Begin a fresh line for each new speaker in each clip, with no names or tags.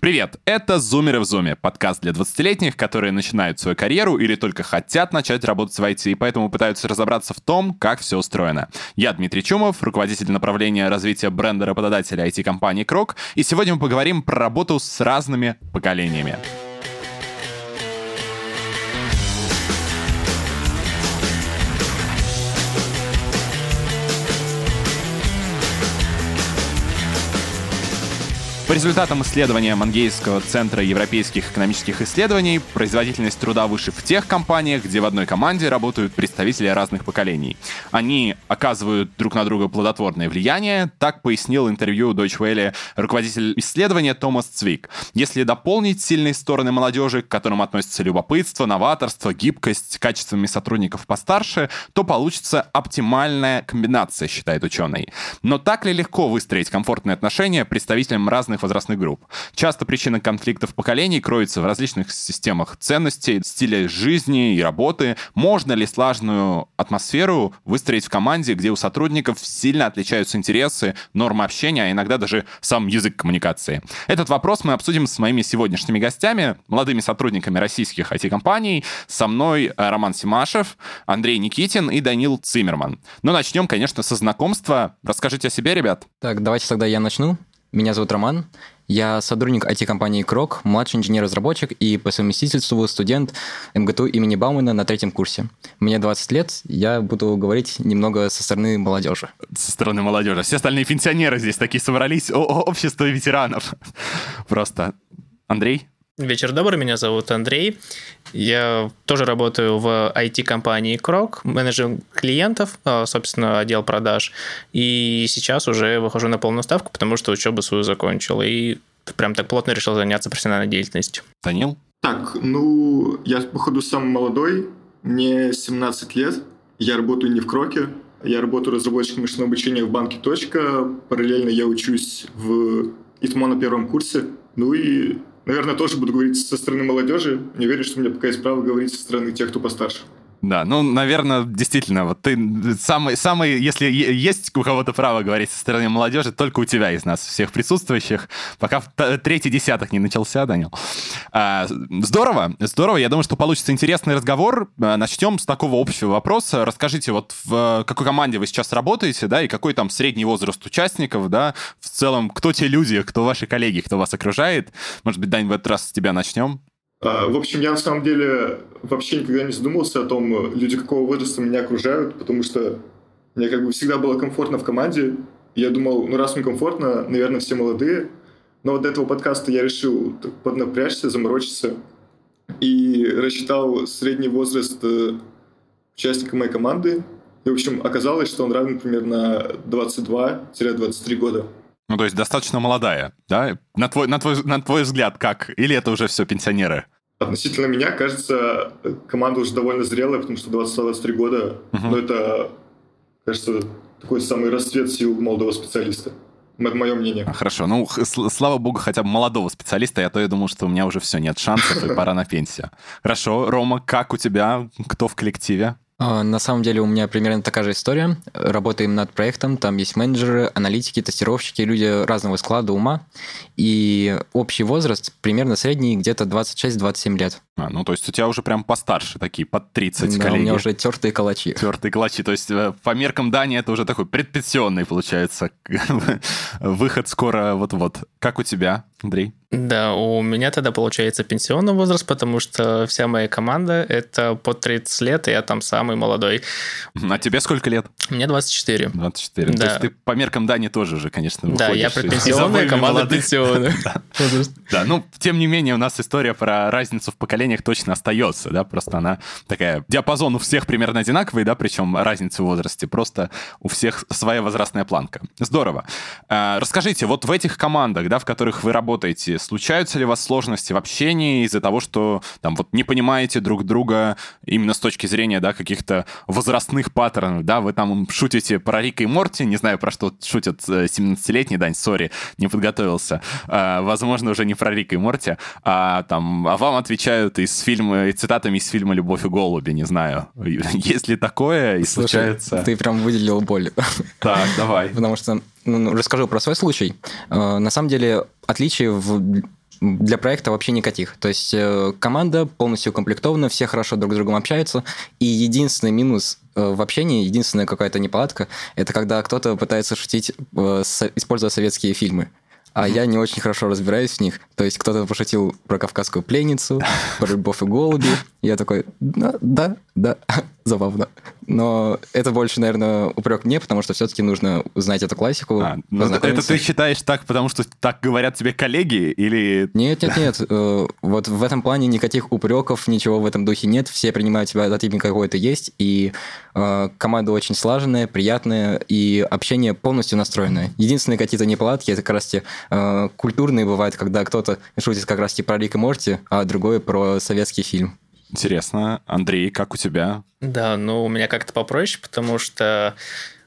Привет, это «Зумеры в Зуме», подкаст для 20-летних, которые начинают свою карьеру или только хотят начать работать в IT, и поэтому пытаются разобраться в том, как все устроено. Я Дмитрий Чумов, руководитель направления развития бренда работодателя IT-компании «Крок», и сегодня мы поговорим про работу с разными поколениями. По результатам исследования Мангейского центра европейских экономических исследований, производительность труда выше в тех компаниях, где в одной команде работают представители разных поколений. Они оказывают друг на друга плодотворное влияние, так пояснил интервью Deutsche Welle руководитель исследования Томас Цвик. Если дополнить сильные стороны молодежи, к которым относятся любопытство, новаторство, гибкость, качествами сотрудников постарше, то получится оптимальная комбинация, считает ученый. Но так ли легко выстроить комфортные отношения представителям разных разных возрастных групп. Часто причина конфликтов поколений кроется в различных системах ценностей, стиля жизни и работы. Можно ли слаженную атмосферу выстроить в команде, где у сотрудников сильно отличаются интересы, нормы общения, а иногда даже сам язык коммуникации? Этот вопрос мы обсудим с моими сегодняшними гостями, молодыми сотрудниками российских IT-компаний. Со мной э, Роман Симашев, Андрей Никитин и Данил Циммерман. Но начнем, конечно, со знакомства. Расскажите о себе, ребят.
Так, давайте тогда я начну. Меня зовут Роман. Я сотрудник IT-компании Крок, младший инженер-разработчик и по совместительству студент МГТУ имени Баумана на третьем курсе. Мне 20 лет, я буду говорить немного со стороны молодежи.
Со стороны молодежи. Все остальные пенсионеры здесь такие собрались. О, общество ветеранов. Просто. Андрей?
Вечер добрый, меня зовут Андрей. Я тоже работаю в IT-компании Крок, менеджер клиентов, а, собственно, отдел продаж. И сейчас уже выхожу на полную ставку, потому что учебу свою закончил. И прям так плотно решил заняться профессиональной деятельностью.
Данил?
Так, ну, я, походу, самый молодой. Мне 17 лет. Я работаю не в Кроке. Я работаю разработчиком машинного обучения в банке «Точка». Параллельно я учусь в ИТМО на первом курсе. Ну и наверное, тоже буду говорить со стороны молодежи. Не верю, что у меня пока есть право говорить со стороны тех, кто постарше.
Да, ну, наверное, действительно, вот ты самый, самый, если есть у кого-то право говорить со стороны молодежи, только у тебя из нас, всех присутствующих, пока третий десяток не начался, Данил. А, здорово, здорово, я думаю, что получится интересный разговор. А, начнем с такого общего вопроса. Расскажите, вот в какой команде вы сейчас работаете, да, и какой там средний возраст участников, да, в целом, кто те люди, кто ваши коллеги, кто вас окружает? Может быть, Дань, в этот раз с тебя начнем?
А, в общем, я на самом деле вообще никогда не задумывался о том, люди какого возраста меня окружают, потому что мне как бы всегда было комфортно в команде. Я думал, ну раз мне комфортно, наверное, все молодые. Но вот до этого подкаста я решил поднапрячься, заморочиться и рассчитал средний возраст э, участника моей команды. И, в общем, оказалось, что он равен примерно 22-23 года.
Ну, то есть достаточно молодая, да? На твой, на, твой, на твой взгляд, как? Или это уже все пенсионеры?
Относительно меня, кажется, команда уже довольно зрелая, потому что 20-23 года, uh-huh. но это, кажется, такой самый расцвет сил молодого специалиста. Это мое мнение.
А, хорошо. Ну, слава богу, хотя бы молодого специалиста, я то я думал, что у меня уже все, нет шансов, и пора на пенсию. Хорошо. Рома, как у тебя? Кто в коллективе?
А, на самом деле у меня примерно такая же история. Работаем над проектом, там есть менеджеры, аналитики, тестировщики, люди разного склада ума. И общий возраст примерно средний где-то 26-27 лет.
А, ну, то есть у тебя уже прям постарше такие, под 30 да, коллеги.
у меня уже тертые калачи.
Тертые калачи. То есть э, по меркам Дани это уже такой предпенсионный, получается, выход скоро вот-вот. Как у тебя, Андрей?
Да, у меня тогда получается пенсионный возраст, потому что вся моя команда это под 30 лет, и я там самый молодой.
А тебе сколько лет?
Мне 24.
24. Да. То есть ты по меркам Дани тоже уже, конечно, выходишь.
Да, я про пенсионную, команда пенсионная.
Да, ну, тем не менее, у нас история про разницу в поколениях точно остается, да, просто она такая, диапазон у всех примерно одинаковый, да, причем разница в возрасте, просто у всех своя возрастная планка. Здорово. А, расскажите, вот в этих командах, да, в которых вы работаете, случаются ли у вас сложности в общении из-за того, что там вот не понимаете друг друга именно с точки зрения, да, каких-то возрастных паттернов, да, вы там шутите про Рика и Морти, не знаю, про что шутят 17-летний, Дань, сори, не подготовился, а, возможно, уже не про Рика и Морти, а там, а вам отвечают из фильма, цитатами из фильма «Любовь и голуби», не знаю, есть ли такое? И Слушай, случается...
ты прям выделил боль.
Так, давай.
Потому что расскажу про свой случай. Э, на самом деле, отличие в для проекта вообще никаких. То есть э, команда полностью укомплектована, все хорошо друг с другом общаются, и единственный минус э, в общении, единственная какая-то неполадка, это когда кто-то пытается шутить, э, с, используя советские фильмы а я не очень хорошо разбираюсь в них. То есть кто-то пошутил про кавказскую пленницу, про любовь и голуби. Я такой, да, да, да, забавно. Но это больше, наверное, упрек мне, потому что все-таки нужно узнать эту классику. А,
ну это ты считаешь так, потому что так говорят тебе коллеги или...
Нет, нет, нет. Э, вот в этом плане никаких упреков, ничего в этом духе нет. Все принимают тебя таким, какой ты есть. И э, команда очень слаженная, приятная, и общение полностью настроенное. Единственные какие-то неполадки, это как раз те э, культурные бывают, когда кто-то шутит как раз про Рик и Морти, а другой про советский фильм.
Интересно. Андрей, как у тебя?
Да, ну, у меня как-то попроще, потому что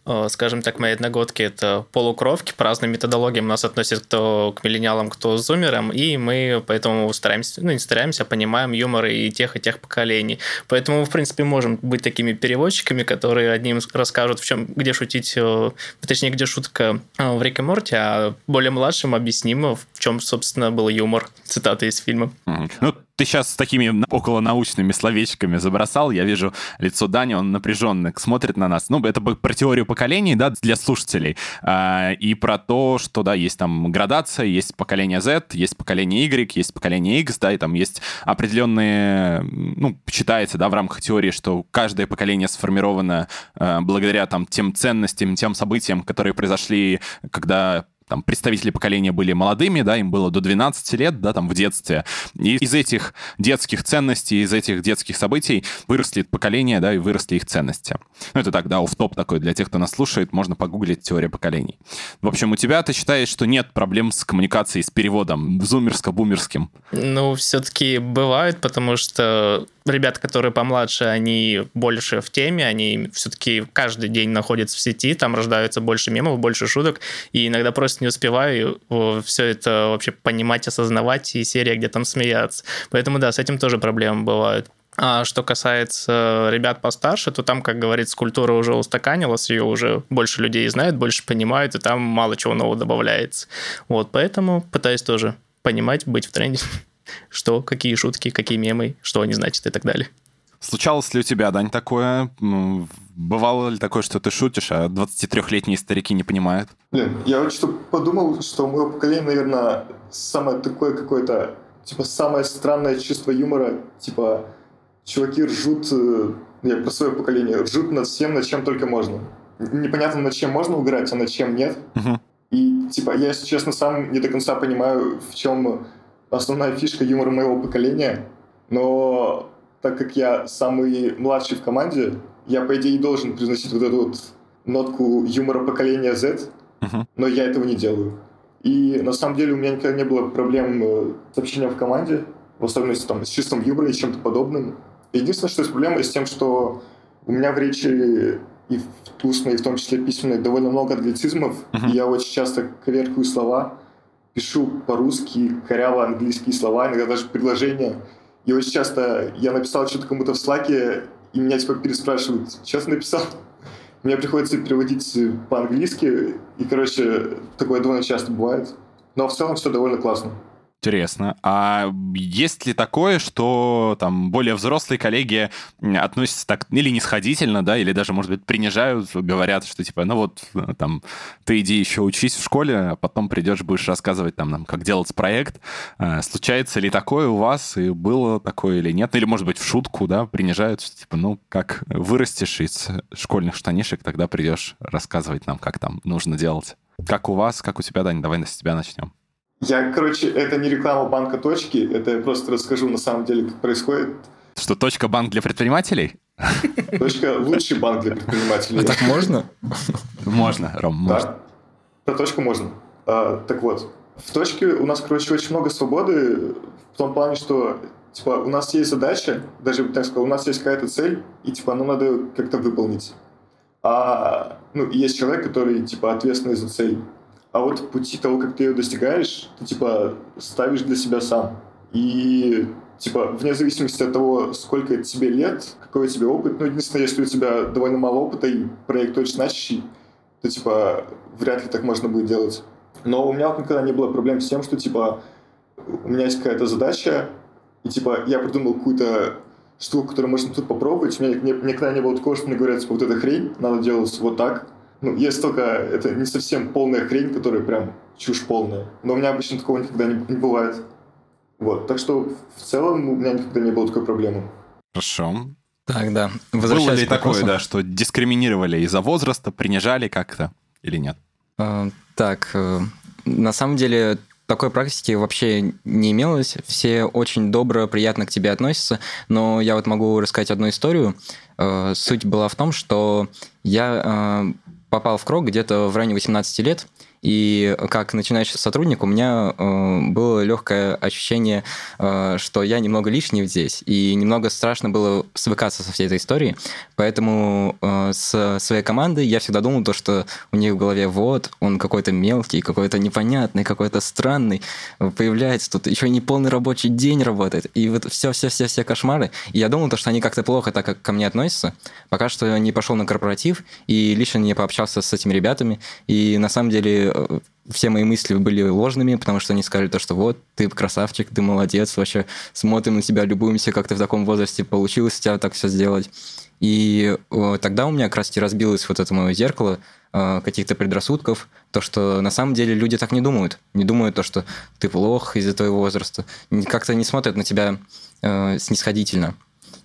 Э, скажем так, мои одногодки — это полукровки, по разным методологиям нас относят кто к миллениалам, кто к зумерам, и мы поэтому стараемся, ну не стараемся, а понимаем юмор и тех, и тех поколений. Поэтому мы, в принципе, можем быть такими переводчиками, которые одним расскажут, в чем, где шутить, э, точнее, где шутка э, в Рике Морте, а более младшим объясним, чем, собственно, был юмор. Цитата из фильма.
Ну, ты сейчас с такими около научными словечками забросал. Я вижу лицо Дани, он напряженно смотрит на нас. Ну, это про теорию поколений, да, для слушателей. А, и про то, что, да, есть там градация, есть поколение Z, есть поколение Y, есть поколение X, да, и там есть определенные, ну, считается, да, в рамках теории, что каждое поколение сформировано а, благодаря там тем ценностям, тем событиям, которые произошли, когда там, представители поколения были молодыми, да, им было до 12 лет, да, там, в детстве. И из этих детских ценностей, из этих детских событий выросли поколения, да, и выросли их ценности. Ну, это так, да, в топ такой для тех, кто нас слушает, можно погуглить теория поколений. В общем, у тебя ты считаешь, что нет проблем с коммуникацией, с переводом зумерско-бумерским?
Ну, все-таки бывают, потому что ребят, которые помладше, они больше в теме, они все-таки каждый день находятся в сети, там рождаются больше мемов, больше шуток, и иногда просто не успеваю все это вообще понимать, осознавать, и серия где там смеяться. Поэтому да, с этим тоже проблемы бывают. А что касается ребят постарше, то там, как говорится, культура уже устаканилась, ее уже больше людей знают, больше понимают, и там мало чего нового добавляется. Вот, поэтому пытаюсь тоже понимать, быть в тренде что, какие шутки, какие мемы, что они значат и так далее.
Случалось ли у тебя, Дань, такое? Ну, бывало ли такое, что ты шутишь, а 23-летние старики не понимают?
Блин, я вот что подумал, что мое поколение, наверное, самое такое какое-то, типа, самое странное чувство юмора, типа, чуваки ржут, э, я про свое поколение, ржут над всем, над чем только можно. Непонятно, над чем можно угорать, а над чем нет. Угу. И, типа, я, если честно, сам не до конца понимаю, в чем основная фишка юмора моего поколения, но так как я самый младший в команде, я, по идее, должен произносить вот эту вот нотку юмора поколения Z, uh-huh. но я этого не делаю. И на самом деле у меня никогда не было проблем э, с общением в команде, в особенности там, с чувством юмора и чем-то подобным. Единственное, что есть проблема с тем, что у меня в речи и в устной, и в том числе письменной, довольно много англицизмов, uh-huh. и я очень часто коверкую слова, пишу по-русски коряво английские слова, иногда даже предложения. И очень часто я написал что-то кому-то в слаке, и меня типа переспрашивают, ты написал? Мне приходится переводить по-английски, и, короче, такое довольно часто бывает. Но в целом все довольно классно.
Интересно. А есть ли такое, что там более взрослые коллеги относятся так или нисходительно, да, или даже, может быть, принижают, говорят, что типа, ну вот, там, ты иди еще учись в школе, а потом придешь, будешь рассказывать там нам, как делать проект. А, случается ли такое у вас, и было такое или нет? Или, может быть, в шутку, да, принижают, что типа, ну, как вырастешь из школьных штанишек, тогда придешь рассказывать нам, как там нужно делать. Как у вас, как у тебя, Дань, давай с тебя начнем.
Я, короче, это не реклама банка точки, это я просто расскажу на самом деле, как происходит.
Что, точка банк для предпринимателей?
Точка лучший банк для предпринимателей. А
так можно?
Можно, Ром, можно. Да,
про точку можно. А, так вот, в точке у нас, короче, очень много свободы в том плане, что типа у нас есть задача, даже так сказать, у нас есть какая-то цель, и типа ну надо как-то выполнить. А ну, есть человек, который типа ответственный за цель. А вот пути того, как ты ее достигаешь, ты, типа, ставишь для себя сам. И, типа, вне зависимости от того, сколько тебе лет, какой у тебя опыт, ну, единственное, если у тебя довольно мало опыта и проект очень значащий, то, типа, вряд ли так можно будет делать. Но у меня вот никогда не было проблем с тем, что, типа, у меня есть какая-то задача, и типа я придумал какую-то штуку, которую можно тут попробовать. У меня никогда не было такого, что мне говорят, типа, вот эта хрень, надо делать вот так. Ну, есть только, это не совсем полная хрень, которая прям чушь полная. Но у меня обычно такого никогда не, не бывает. Вот, так что в целом у меня никогда не было такой проблемы.
Хорошо.
Так, да.
Было ли такое, да, что дискриминировали из-за возраста, принижали как-то или нет?
А, так, э, на самом деле такой практики вообще не имелось. Все очень добро, приятно к тебе относятся. Но я вот могу рассказать одну историю. Э, суть была в том, что я э, попал в Крок где-то в районе 18 лет, и как начинающий сотрудник у меня э, было легкое ощущение, э, что я немного лишний здесь, и немного страшно было свыкаться со всей этой историей. Поэтому э, с своей командой я всегда думал, то, что у них в голове вот, он какой-то мелкий, какой-то непонятный, какой-то странный, появляется тут, еще не полный рабочий день работает, и вот все-все-все-все кошмары. И я думал, то, что они как-то плохо так ко мне относятся, пока что не пошел на корпоратив и лично не пообщался с этими ребятами, и на самом деле все мои мысли были ложными, потому что они сказали то, что вот, ты красавчик, ты молодец, вообще смотрим на тебя, любуемся, как ты в таком возрасте получилось тебя так все сделать. И тогда у меня как раз разбилось вот это мое зеркало э, каких-то предрассудков, то, что на самом деле люди так не думают. Не думают то, что ты плох из-за твоего возраста. Как-то не смотрят на тебя э, снисходительно.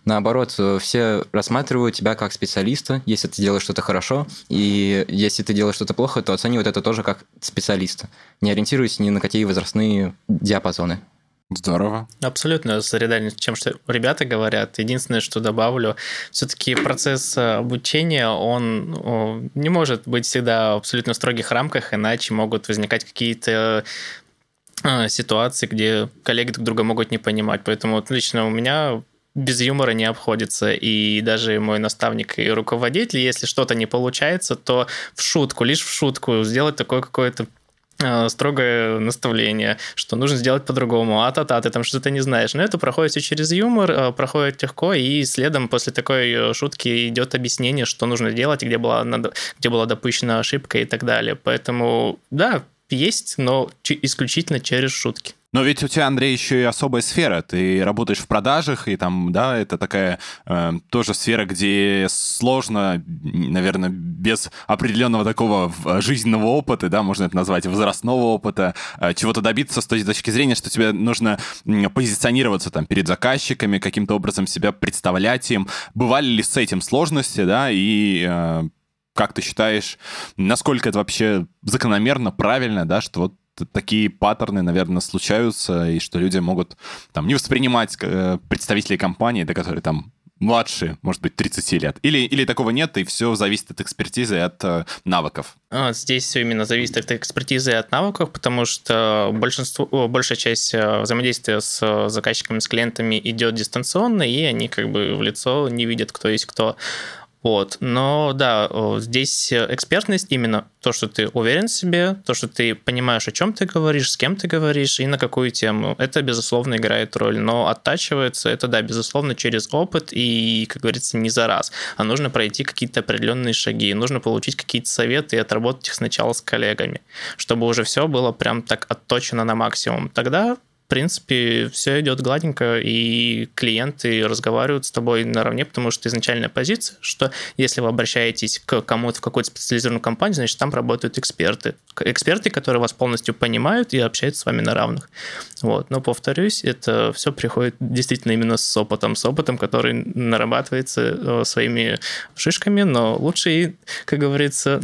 Наоборот, э, все рассматривают тебя как специалиста, если ты делаешь что-то хорошо, и если ты делаешь что-то плохо, то оценивают это тоже как специалиста, не ориентируясь ни на какие возрастные диапазоны.
Здорово.
Абсолютно солидарен с тем, что ребята говорят. Единственное, что добавлю, все-таки процесс э, обучения, он не может быть всегда в абсолютно строгих рамках, иначе могут возникать какие-то э, ситуации, где коллеги друг друга могут не понимать. Поэтому вот лично у меня без юмора не обходится. И даже мой наставник и руководитель, если что-то не получается, то в шутку, лишь в шутку сделать такое какое-то э, строгое наставление, что нужно сделать по-другому, а-та-та, ты там что-то не знаешь. Но это проходит все через юмор, э, проходит легко, и следом после такой э, шутки идет объяснение, что нужно делать, где была, где была допущена ошибка и так далее. Поэтому, да, есть, но исключительно через шутки.
Но ведь у тебя, Андрей, еще и особая сфера. Ты работаешь в продажах, и там, да, это такая э, тоже сфера, где сложно, наверное, без определенного такого жизненного опыта, да, можно это назвать, возрастного опыта, э, чего-то добиться с той точки зрения, что тебе нужно позиционироваться там перед заказчиками, каким-то образом себя представлять им. Бывали ли с этим сложности, да, и э, как ты считаешь, насколько это вообще закономерно, правильно, да, что вот такие паттерны, наверное, случаются, и что люди могут там не воспринимать э, представителей компании, до которой там младше, может быть, 30 лет? Или, или такого нет, и все зависит от экспертизы и от э, навыков?
А, здесь все именно зависит от экспертизы и от навыков, потому что большинство, большая часть э, взаимодействия с заказчиками, с клиентами идет дистанционно, и они как бы в лицо не видят, кто есть кто. Вот. Но да, здесь экспертность именно то, что ты уверен в себе, то, что ты понимаешь, о чем ты говоришь, с кем ты говоришь и на какую тему. Это, безусловно, играет роль. Но оттачивается это, да, безусловно, через опыт и, как говорится, не за раз. А нужно пройти какие-то определенные шаги. Нужно получить какие-то советы и отработать их сначала с коллегами, чтобы уже все было прям так отточено на максимум. Тогда в принципе, все идет гладенько, и клиенты разговаривают с тобой наравне, потому что изначальная позиция, что если вы обращаетесь к кому-то в какую-то специализированную компанию, значит, там работают эксперты. Эксперты, которые вас полностью понимают и общаются с вами на равных. Вот. Но, повторюсь, это все приходит действительно именно с опытом, с опытом, который нарабатывается э, своими шишками, но лучше, как говорится,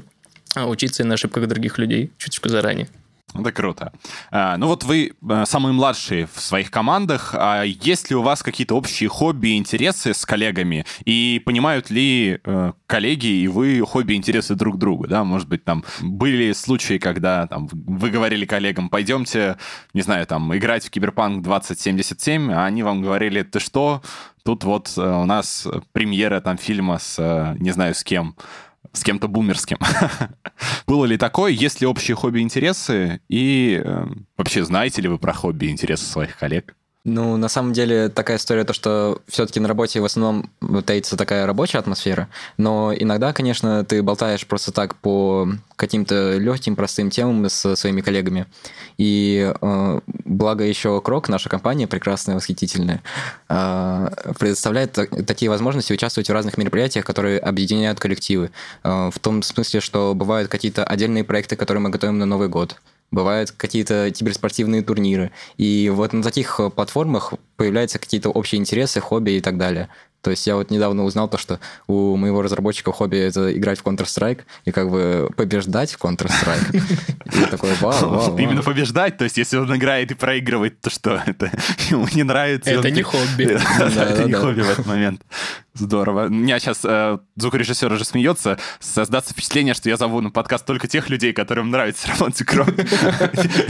учиться и на ошибках других людей чуточку заранее.
Это круто. А, ну вот вы э, самые младшие в своих командах. А есть ли у вас какие-то общие хобби и интересы с коллегами? И понимают ли э, коллеги и вы хобби и интересы друг друга? Да? Может быть, там были случаи, когда там, вы говорили коллегам, пойдемте, не знаю, там, играть в Киберпанк 2077, а они вам говорили, ты что, тут вот э, у нас премьера там фильма с, не знаю, с кем, с кем-то бумерским. Было ли такое? Есть ли общие хобби и э, вообще знаете ли вы про хобби и интересы своих коллег?
Ну, на самом деле, такая история, то, что все-таки на работе в основном таится такая рабочая атмосфера, но иногда, конечно, ты болтаешь просто так по каким-то легким, простым темам с своими коллегами. И э, благо еще Крок, наша компания прекрасная, восхитительная, э, предоставляет такие возможности участвовать в разных мероприятиях, которые объединяют коллективы. Э, в том смысле, что бывают какие-то отдельные проекты, которые мы готовим на Новый год бывают какие-то киберспортивные турниры. И вот на таких платформах появляются какие-то общие интересы, хобби и так далее. То есть я вот недавно узнал то, что у моего разработчика хобби это играть в Counter-Strike и как бы побеждать в Counter-Strike. И такой, вау, вау,
Именно побеждать, то есть если он играет и проигрывает, то что? Это ему не нравится.
Это не хобби.
Это не хобби в этот момент. Здорово. У меня сейчас э, звукорежиссер уже смеется. Создаться впечатление, что я зову на подкаст только тех людей, которым нравится Роман Цикров.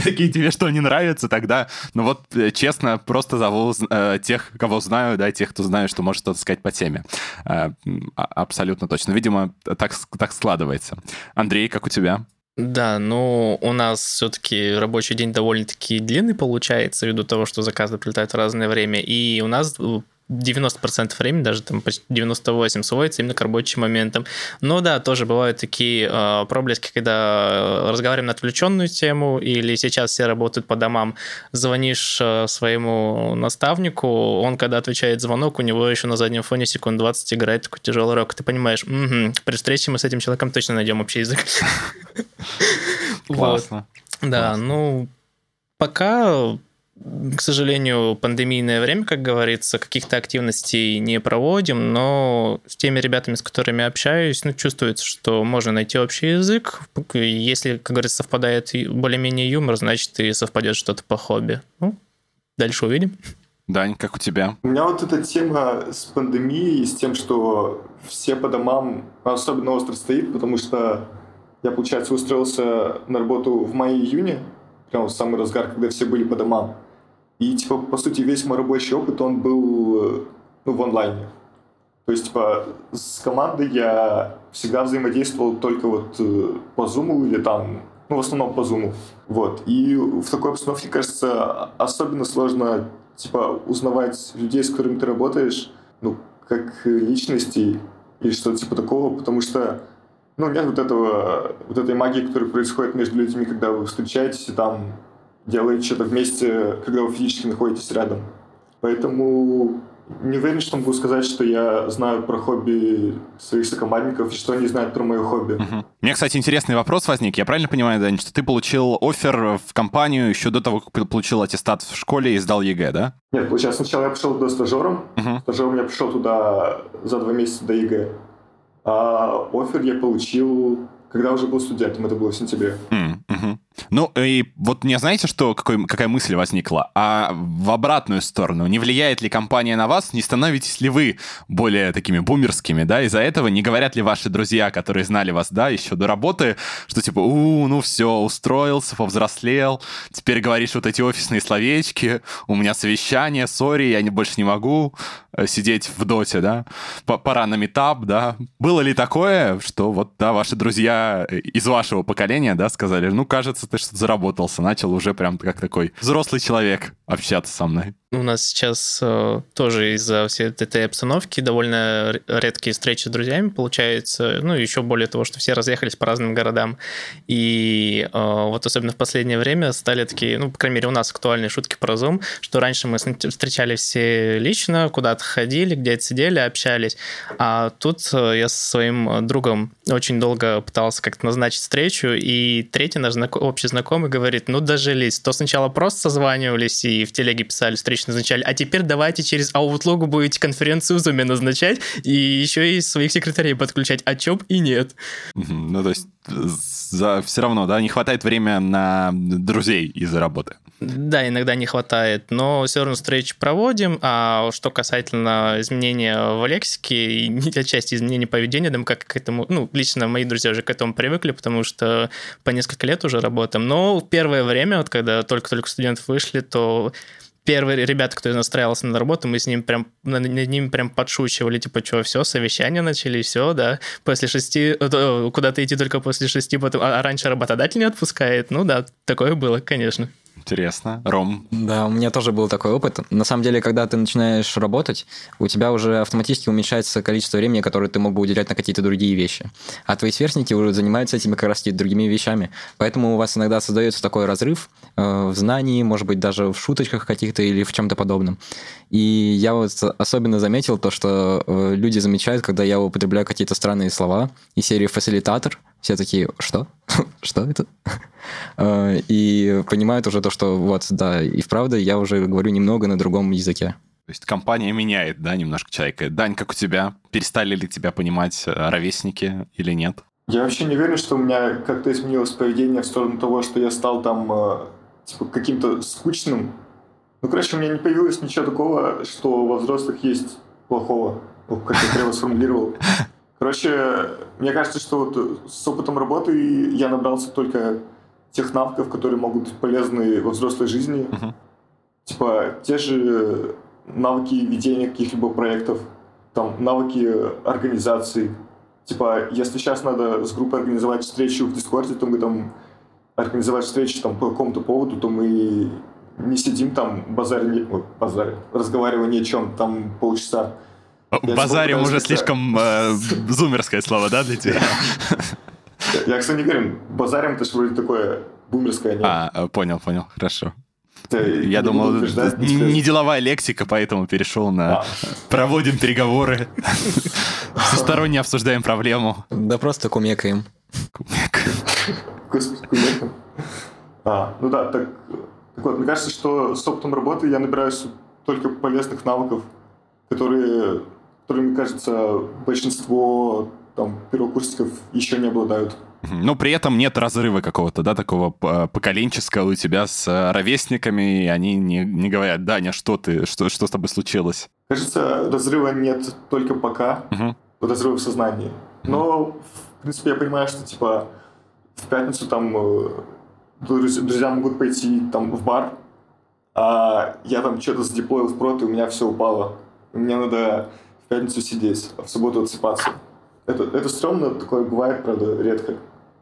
Такие тебе что, не нравится тогда? Ну вот, э, честно, просто зову э, тех, кого знаю, да, тех, кто знает, что может что-то сказать по теме. Э, а, абсолютно точно. Видимо, так, так складывается. Андрей, как у тебя?
Да, ну у нас все-таки рабочий день довольно-таки длинный получается, ввиду того, что заказы прилетают в разное время. И у нас 90% времени, даже там почти 98 сводится именно к рабочим моментам. Но да, тоже бывают такие э, проблески, когда разговариваем на отвлеченную тему, или сейчас все работают по домам, звонишь э, своему наставнику, он, когда отвечает звонок, у него еще на заднем фоне секунд 20 играет такой тяжелый рок. Ты понимаешь, угу, при встрече мы с этим человеком точно найдем общий язык.
Классно.
Да, ну, пока к сожалению, пандемийное время, как говорится, каких-то активностей не проводим, но с теми ребятами, с которыми общаюсь, ну, чувствуется, что можно найти общий язык. Если, как говорится, совпадает более-менее юмор, значит, и совпадет что-то по хобби. Ну, дальше увидим.
Дань, как у тебя?
У меня вот эта тема с пандемией, с тем, что все по домам особенно остро стоит, потому что я, получается, устроился на работу в мае-июне, прям в самый разгар, когда все были по домам. И, типа, по сути, весь мой рабочий опыт, он был ну, в онлайне. То есть, типа, с командой я всегда взаимодействовал только вот э, по Zoom или там, ну, в основном по Zoom. Вот. И в такой обстановке, кажется, особенно сложно, типа, узнавать людей, с которыми ты работаешь, ну, как личностей или что-то типа такого, потому что ну, нет вот этого, вот этой магии, которая происходит между людьми, когда вы встречаетесь и там делаете что-то вместе, когда вы физически находитесь рядом. Поэтому не уверен, что могу сказать, что я знаю про хобби своих сокомандников и что они знают про мое хобби.
Угу. Меня, кстати, интересный вопрос возник. Я правильно понимаю, Дани, что ты получил офер в компанию еще до того, как получил аттестат в школе и сдал ЕГЭ, да?
Нет, получается, сначала я пришел туда стажером. Угу. Стажером я пришел туда за два месяца до ЕГЭ. А офер я получил, когда уже был студентом, это было в сентябре.
Угу. Ну, и вот не знаете, что, какой, какая мысль возникла? А в обратную сторону, не влияет ли компания на вас, не становитесь ли вы более такими бумерскими, да, из-за этого не говорят ли ваши друзья, которые знали вас, да, еще до работы, что типа, у, ну все, устроился, повзрослел, теперь говоришь вот эти офисные словечки, у меня совещание, сори, я не, больше не могу э, сидеть в доте, да, пора на метап, да. Было ли такое, что вот, да, ваши друзья из вашего поколения, да, сказали, ну, кажется, кажется, ты что-то заработался, начал уже прям как такой взрослый человек общаться со мной.
У нас сейчас э, тоже из-за всей этой обстановки довольно редкие встречи с друзьями получаются. Ну, еще более того, что все разъехались по разным городам. И э, вот особенно в последнее время стали такие, ну, по крайней мере, у нас актуальные шутки про Zoom, что раньше мы встречали все лично, куда-то ходили, где-то сидели, общались. А тут э, я со своим другом очень долго пытался как-то назначить встречу, и третий наш знаком, общий знакомый говорит, ну, дожились. То сначала просто созванивались и в телеге писали встречу назначали, а теперь давайте через Outlook будете конференцию в Zoom назначать и еще и своих секретарей подключать, а чё и нет.
Ну, то есть за, все равно, да, не хватает времени на друзей из-за работы.
Да, иногда не хватает, но все равно встречи проводим. А что касательно изменения в лексике и отчасти изменения поведения, да, мы как к этому, ну, лично мои друзья уже к этому привыкли, потому что по несколько лет уже работаем. Но первое время, вот когда только-только студентов вышли, то первые ребята, кто настраивался на работу, мы с ним прям, над ними прям подшучивали, типа, что, все, совещания начали, все, да, после шести, э, куда-то идти только после шести, потом, а, а раньше работодатель не отпускает, ну да, такое было, конечно.
Интересно. Ром?
Да, у меня тоже был такой опыт. На самом деле, когда ты начинаешь работать, у тебя уже автоматически уменьшается количество времени, которое ты мог бы уделять на какие-то другие вещи. А твои сверстники уже занимаются этими как раз другими вещами. Поэтому у вас иногда создается такой разрыв э, в знании, может быть, даже в шуточках каких-то или в чем-то подобном. И я вот особенно заметил то, что э, люди замечают, когда я употребляю какие-то странные слова из серии «фасилитатор», все такие, что? что это? Э, и понимают уже то, что вот, да, и вправду я уже говорю немного на другом языке.
То есть компания меняет, да, немножко человека. Дань, как у тебя? Перестали ли тебя понимать э, ровесники или нет?
Я вообще не уверен, что у меня как-то изменилось поведение в сторону того, что я стал там э, типа каким-то скучным. Ну, короче, у меня не появилось ничего такого, что во взрослых есть плохого. Как я прямо сформулировал. Короче, мне кажется, что вот с опытом работы я набрался только тех навыков, которые могут быть полезны во взрослой жизни. Uh-huh. Типа те же навыки ведения каких-либо проектов, там навыки организации. Типа, если сейчас надо с группой организовать встречу в Дискорде, то мы там организовать встречу там по какому-то поводу, то мы не сидим там базарь, базарь, разговаривая ни о чем там полчаса.
Базарим уже слишком э, зумерское слово, да, для тебя?
Я, кстати, не уверен. Базарим это же вроде такое бумерское, нет?
А, э, понял, понял, хорошо. Я думал, не деловая лексика, поэтому перешел на а. проводим переговоры, всесторонне обсуждаем проблему.
Да просто кумекаем.
Кумекаем.
А, ну да, так, так вот, мне кажется, что с опытом работы я набираюсь только полезных навыков, которые которым, мне кажется, большинство там, первокурсников еще не обладают.
Но при этом нет разрыва какого-то, да, такого поколенческого у тебя с э, ровесниками, и они не, не говорят, Даня, что ты, что, что с тобой случилось?
Кажется, разрыва нет только пока, угу. разрыва в сознании. Но, в принципе, я понимаю, что, типа, в пятницу там э, друзья могут пойти там в бар, а я там что-то задеплоил в прот, и у меня все упало. Мне надо в пятницу сидеть, а в субботу отсыпаться. Это, это стрёмно, такое бывает, правда, редко,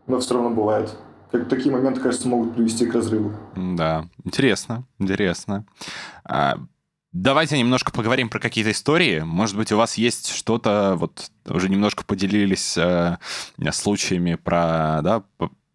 но все равно бывает. Как, такие моменты, кажется, могут привести к разрыву.
Да, интересно, интересно. А, давайте немножко поговорим про какие-то истории. Может быть, у вас есть что-то, вот уже немножко поделились э, случаями про, да,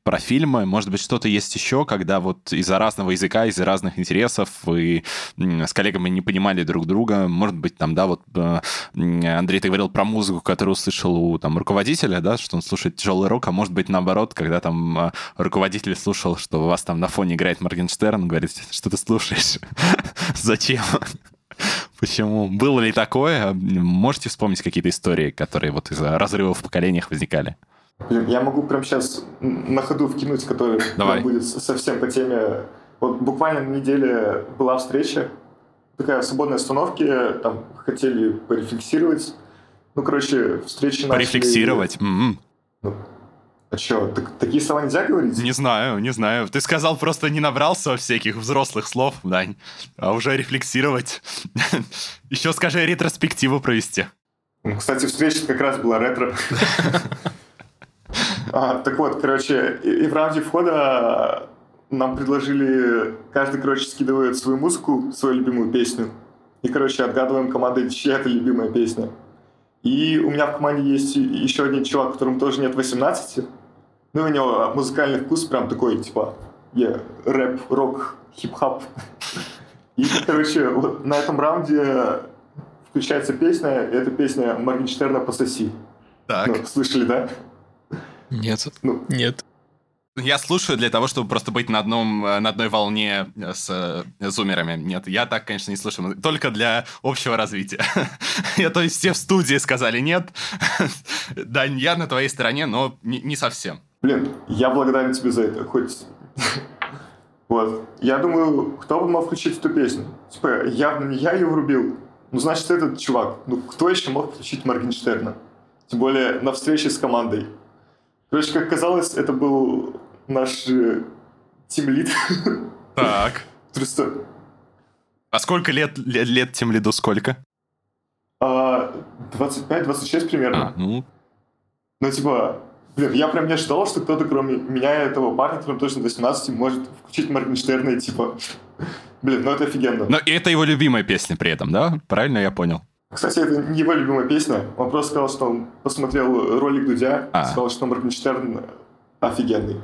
про фильмы. Может быть, что-то есть еще, когда вот из-за разного языка, из-за разных интересов вы с коллегами не понимали друг друга. Может быть, там, да, вот э, Андрей, ты говорил про музыку, которую услышал у там руководителя, да, что он слушает тяжелый рок, а может быть, наоборот, когда там э, руководитель слушал, что у вас там на фоне играет Моргенштерн, говорит, что ты слушаешь? Зачем? Почему? Было ли такое? Можете вспомнить какие-то истории, которые вот из-за разрывов в поколениях возникали?
Я могу прямо сейчас на ходу вкинуть, который Давай. будет совсем по теме. Вот буквально на неделе была встреча, такая в свободной остановке, там хотели порефлексировать. Ну, короче,
Порефлексировать?
Начали... Mm-hmm. Ну, а что, так, такие слова нельзя говорить?
Не знаю, не знаю. Ты сказал, просто не набрался всяких взрослых слов, Дань, а уже рефлексировать. Еще скажи ретроспективу провести.
Ну, кстати, встреча как раз была ретро. А, так вот, короче, и, и в рамках входа нам предложили, каждый, короче, скидывает свою музыку, свою любимую песню. И, короче, отгадываем командой, чья это любимая песня. И у меня в команде есть еще один чувак, которому тоже нет 18. Ну, у него музыкальный вкус прям такой, типа, yeah, рэп, рок, хип-хап. И, короче, вот на этом раунде включается песня, и эта песня Моргенштерна «Пососи».
Так. Ну,
слышали, да?
Нет.
Ну, нет.
Я слушаю для того, чтобы просто быть на, одном, э, на одной волне э, с э, зумерами. Нет, я так, конечно, не слушаю. Только для общего развития. я, то есть, все в студии сказали нет. да, я на твоей стороне, но не, не совсем.
Блин, я благодарен тебе за это. Хоть... вот. Я думаю, кто бы мог включить эту песню? Типа, явно не я ее врубил. Ну, значит, этот чувак. Ну, кто еще мог включить Моргенштерна? Тем более на встрече с командой. Короче, как казалось, это был наш э, тимлид.
Так.
Просто...
А сколько лет, лет, лет тимлиду сколько?
А, 25-26 примерно.
А, ну...
Ну, типа, Блин, я прям не ожидал, что кто-то, кроме меня и этого парня, которому точно до 18, может включить Моргенштерна и типа... Блин, ну это офигенно.
Но и это его любимая песня при этом, да? Правильно я понял?
Кстати, это не его любимая песня. Он просто сказал, что он посмотрел ролик Дудя,
А.
сказал, что Моргенштерн офигенный,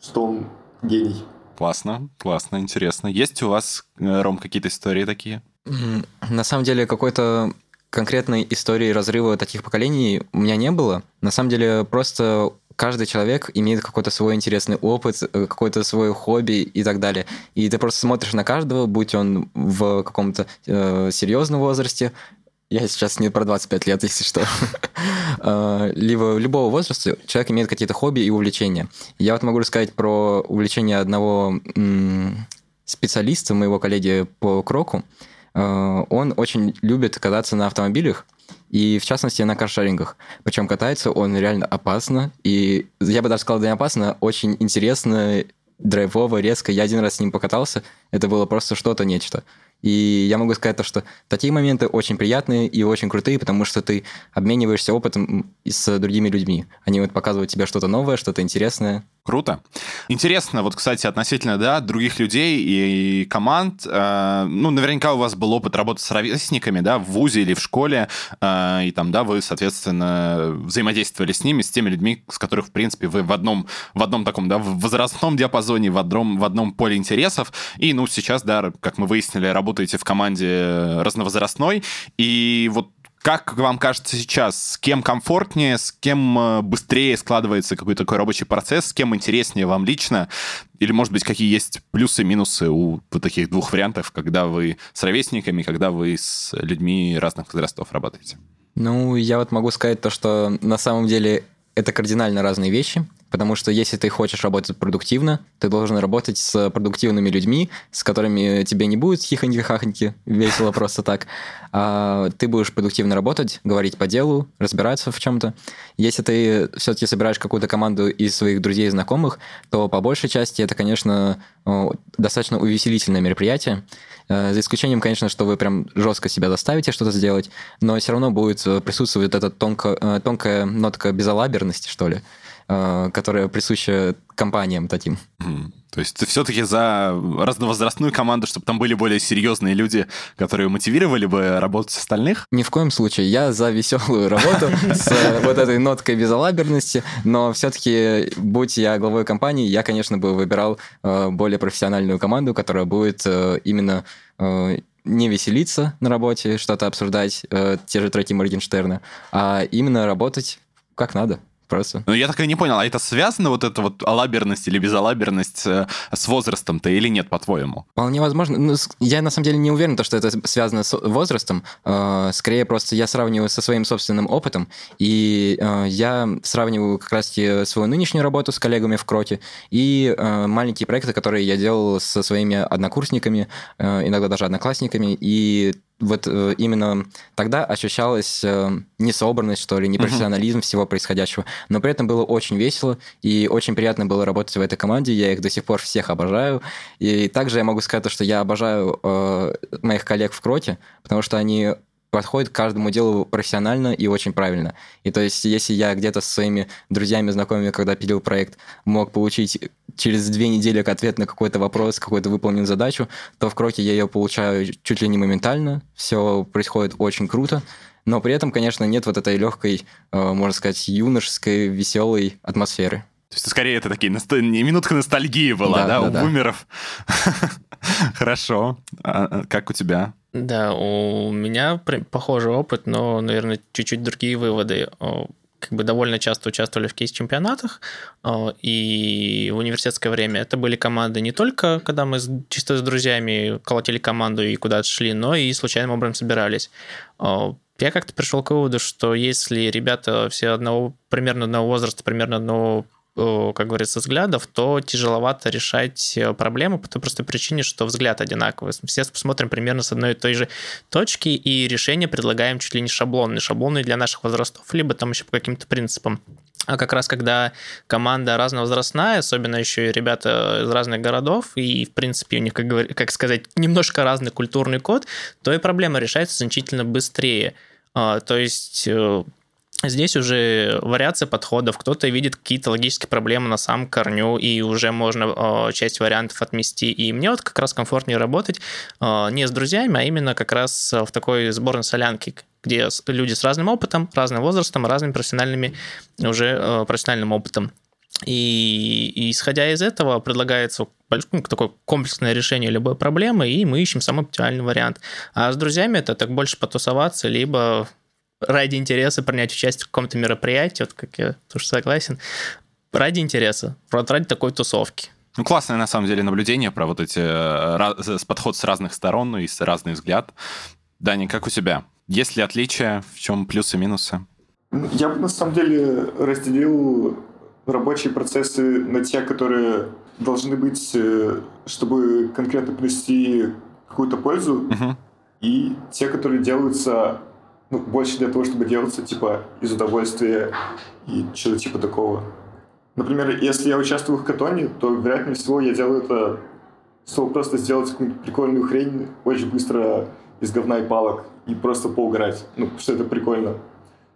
что он гений.
Классно, классно, интересно. Есть у вас, э, Ром, какие-то истории такие?
На самом деле, какой-то конкретной истории разрыва таких поколений у меня не было. На самом деле, просто каждый человек имеет какой-то свой интересный опыт, э, какое-то свое хобби и так далее. И ты просто смотришь на каждого, будь он в каком-то э, серьезном возрасте, я сейчас не про 25 лет, если что. Э, Либо любого возраста человек имеет какие-то хобби и увлечения. Я вот могу рассказать про увлечение одного специалиста, моего коллеги по кроку. Э, Он очень любит кататься на автомобилях, и в частности на каршерингах. Причем катается он реально опасно, и я бы даже сказал, да не опасно, очень интересно, драйвово, резко. Я один раз с ним покатался, это было просто что-то нечто. И я могу сказать то, что такие моменты очень приятные и очень крутые, потому что ты обмениваешься опытом с другими людьми. Они вот показывают тебе что-то новое, что-то интересное.
Круто. Интересно, вот, кстати, относительно, да, других людей и команд, э, ну, наверняка у вас был опыт работы с ровесниками, да, в ВУЗе или в школе, э, и там, да, вы, соответственно, взаимодействовали с ними, с теми людьми, с которых, в принципе, вы в одном, в одном таком, да, в возрастном диапазоне, в одном, в одном поле интересов, и, ну, сейчас, да, как мы выяснили, работаете в команде разновозрастной, и вот как вам кажется сейчас, с кем комфортнее, с кем э, быстрее складывается какой-то такой рабочий процесс, с кем интереснее вам лично? Или, может быть, какие есть плюсы минусы у вот таких двух вариантов, когда вы с ровесниками, когда вы с людьми разных возрастов работаете?
Ну, я вот могу сказать то, что на самом деле это кардинально разные вещи, потому что если ты хочешь работать продуктивно, ты должен работать с продуктивными людьми, с которыми тебе не будет хихоньки-хахоньки, весело просто так, а ты будешь продуктивно работать, говорить по делу, разбираться в чем-то. Если ты все-таки собираешь какую-то команду из своих друзей и знакомых, то по большей части это, конечно, достаточно увеселительное мероприятие, Э, За исключением, конечно, что вы прям жестко себя заставите что-то сделать, но все равно будет э, присутствовать эта тонко, э, тонкая нотка безалаберности, что ли, которая присуща компаниям таким.
Мгм. То есть ты все-таки за разновозрастную команду, чтобы там были более серьезные люди, которые мотивировали бы работать с остальных?
Ни в коем случае. Я за веселую работу с э, вот этой ноткой безалаберности, но все-таки, будь я главой компании, я, конечно, бы выбирал э, более профессиональную команду, которая будет э, именно э, не веселиться на работе, что-то обсуждать, э, те же треки Моргенштерна, а именно работать как надо. Просто.
Ну, я так и не понял, а это связано, вот эта вот алаберность или безалаберность э, с возрастом-то или нет, по-твоему?
Вполне возможно. Ну, я на самом деле не уверен, то, что это связано с возрастом. Э, Скорее просто я сравниваю со своим собственным опытом, и э, я сравниваю как раз свою нынешнюю работу с коллегами в Кроте и маленькие проекты, которые я делал со своими однокурсниками, иногда даже одноклассниками, и вот э, именно тогда ощущалась э, несобранность, что ли, непрофессионализм всего происходящего. Но при этом было очень весело, и очень приятно было работать в этой команде. Я их до сих пор всех обожаю. И также я могу сказать, то, что я обожаю э, моих коллег в Кроте, потому что они подходят к каждому делу профессионально и очень правильно. И то есть, если я где-то со своими друзьями, знакомыми, когда пилил проект, мог получить через две недели ответ на какой-то вопрос, какую-то выполненную задачу, то в Кроке я ее получаю чуть ли не моментально. Все происходит очень круто. Но при этом, конечно, нет вот этой легкой, э, можно сказать, юношеской, веселой атмосферы.
То есть, скорее, это такие не минутка ностальгии была,
Да,
да,
да,
у
да.
бумеров? Хорошо. А, а Как у тебя?
Да, у меня похожий опыт, но, наверное, чуть-чуть другие выводы. Как бы довольно часто участвовали в кейс-чемпионатах, и в университетское время это были команды не только, когда мы чисто с друзьями колотили команду и куда-то шли, но и случайным образом собирались. Я как-то пришел к выводу, что если ребята все одного, примерно одного возраста, примерно одного как говорится, взглядов, то тяжеловато решать э, проблему по той простой причине, что взгляд одинаковый. Все смотрим примерно с одной и той же точки, и решение предлагаем чуть ли не шаблонные, шаблонные для наших возрастов, либо там еще по каким-то принципам. А как раз когда команда разновозрастная, особенно еще и ребята из разных городов, и, в принципе, у них, как, говор- как сказать, немножко разный культурный код, то и проблема решается значительно быстрее. А, То есть э, Здесь уже вариация подходов, кто-то видит какие-то логические проблемы на самом корню, и уже можно э, часть вариантов отмести. И мне вот как раз комфортнее работать э, не с друзьями, а именно как раз в такой сборной солянке, где люди с разным опытом, разным возрастом, разными профессиональными уже э, профессиональным опытом. И, и исходя из этого предлагается ну, такое комплексное решение любой проблемы, и мы ищем самый оптимальный вариант. А с друзьями это так больше потусоваться, либо ради интереса принять участие в каком-то мероприятии, вот как я тоже согласен, ради интереса, вот ради такой тусовки.
Ну, классное, на самом деле, наблюдение про вот эти э, подход с разных сторон ну, и с разный взгляд. Даня, как у тебя? Есть ли отличия? В чем плюсы и минусы?
Я бы, на самом деле, разделил рабочие процессы на те, которые должны быть, э, чтобы конкретно принести какую-то пользу, uh-huh. и те, которые делаются ну, больше для того, чтобы делаться типа из удовольствия и что-то типа такого. Например, если я участвую в катоне, то вероятнее всего я делаю это чтобы просто сделать какую-нибудь прикольную хрень очень быстро из говна и палок и просто поугарать. Ну, что это прикольно.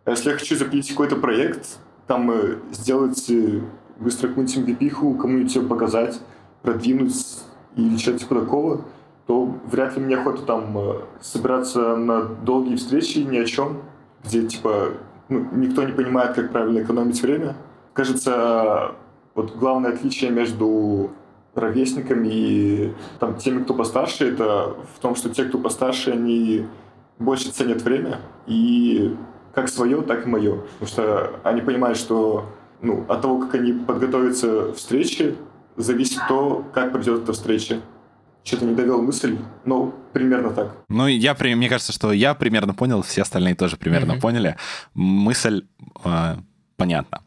А если я хочу запилить какой-то проект, там э, сделать э, быстро какую-нибудь MVP, кому-нибудь ее показать, продвинуть или что-то типа такого, то вряд ли мне охота там э, собираться на долгие встречи ни о чем, где типа ну, никто не понимает, как правильно экономить время. Кажется, вот главное отличие между ровесниками и там, теми, кто постарше, это в том, что те, кто постарше, они больше ценят время и как свое, так и мое. Потому что они понимают, что ну, от того, как они подготовятся к встрече, зависит то, как пройдет эта встреча. Что-то не довел мысль, но примерно так.
Ну, я, мне кажется, что я примерно понял, все остальные тоже примерно mm-hmm. поняли. Мысль э, понятна.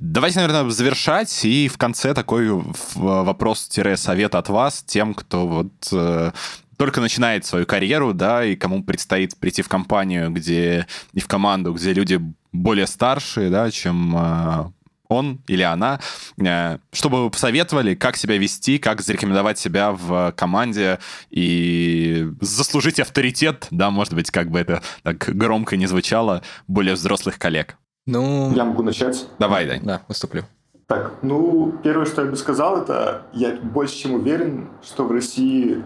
Давайте, наверное, завершать, и в конце такой вопрос-совет от вас тем, кто вот э, только начинает свою карьеру, да, и кому предстоит прийти в компанию, где и в команду, где люди более старшие, да, чем э, он или она, э, чтобы вы посоветовали, как себя вести, как зарекомендовать себя в команде и заслужить авторитет, да, может быть, как бы это так громко не звучало, более взрослых коллег.
Ну... Я могу начать?
Давай, Дань.
Да, выступлю.
Так, ну, первое, что я бы сказал, это я больше чем уверен, что в России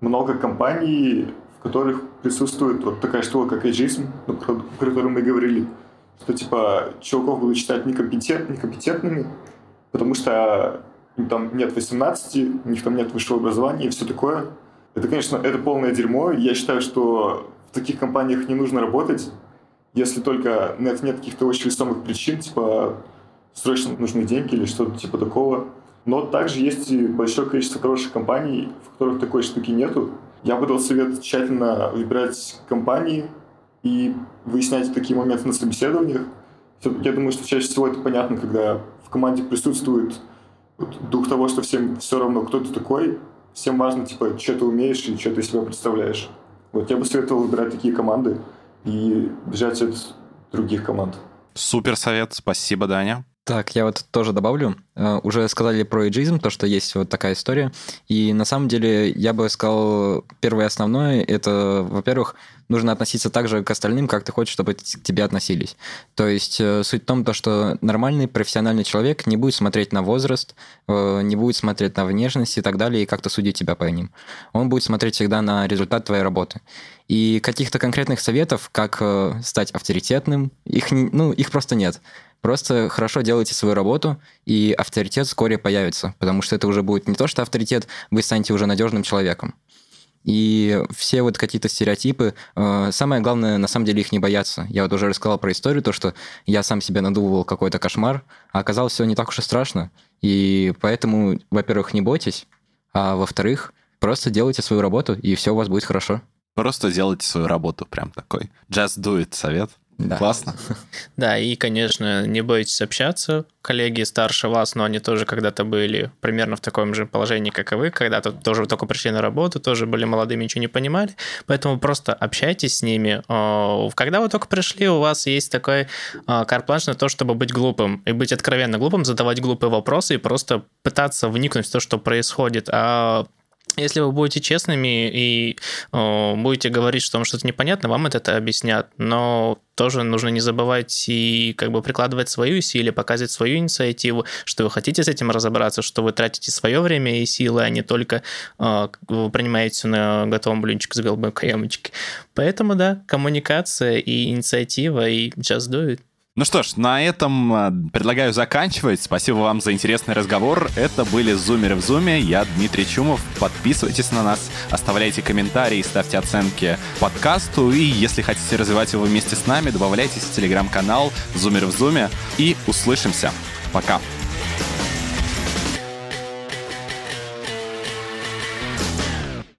много компаний, в которых присутствует вот такая штука, как эйджизм, про, про которую мы говорили, что типа чуваков будут считать некомпетент, некомпетентными, потому что им там нет 18, у них там нет высшего образования и все такое. Это, конечно, это полное дерьмо. Я считаю, что в таких компаниях не нужно работать, если только нет, нет каких-то очень весомых причин, типа срочно нужны деньги или что-то типа такого. Но также есть и большое количество хороших компаний, в которых такой штуки нету. Я бы дал совет тщательно выбирать компании и выяснять такие моменты на собеседованиях. Я думаю, что чаще всего это понятно, когда в команде присутствует дух того, что всем все равно, кто ты такой, всем важно, типа, что ты умеешь и что ты себя представляешь. Вот я бы советовал выбирать такие команды и бежать от других команд.
Супер совет, спасибо, Даня.
Так, я вот тоже добавлю. Э, уже сказали про эйджизм, то, что есть вот такая история. И на самом деле я бы сказал, первое основное, это, во-первых, нужно относиться так же к остальным, как ты хочешь, чтобы к тебе относились. То есть э, суть в том, то, что нормальный профессиональный человек не будет смотреть на возраст, э, не будет смотреть на внешность и так далее, и как-то судить тебя по ним. Он будет смотреть всегда на результат твоей работы. И каких-то конкретных советов, как стать авторитетным, их, ну, их просто нет. Просто хорошо делайте свою работу, и авторитет вскоре появится, потому что это уже будет не то, что авторитет, вы станете уже надежным человеком. И все вот какие-то стереотипы, э, самое главное, на самом деле, их не бояться. Я вот уже рассказал про историю, то, что я сам себе надумывал какой-то кошмар, а оказалось все не так уж и страшно. И поэтому, во-первых, не бойтесь, а во-вторых, просто делайте свою работу, и все у вас будет хорошо.
Просто делайте свою работу, прям такой. Just do it совет. Да. Классно.
Да, и, конечно, не бойтесь общаться. Коллеги старше вас, но они тоже когда-то были примерно в таком же положении, как и вы, когда-то тоже только пришли на работу, тоже были молодыми, ничего не понимали. Поэтому просто общайтесь с ними. Когда вы только пришли, у вас есть такой карпланш на то, чтобы быть глупым и быть откровенно глупым, задавать глупые вопросы и просто пытаться вникнуть в то, что происходит. А Если вы будете честными и э, будете говорить, что вам что-то непонятно, вам это, это объяснят. Но тоже нужно не забывать и как бы прикладывать свои усилия, показывать свою инициативу, что вы хотите с этим разобраться, что вы тратите свое время и силы, а не только э, принимаете на готовом блинчике с голубой каемочки. Поэтому, да, коммуникация и инициатива, и just do it.
Ну что ж, на этом а, предлагаю заканчивать. Спасибо вам за интересный разговор. Это были «Зумеры в Зуме». Я Дмитрий Чумов. Подписывайтесь на нас, оставляйте комментарии, ставьте оценки подкасту. И если хотите развивать его вместе с нами, добавляйтесь в телеграм-канал «Зумеры в Зуме». И услышимся. Пока.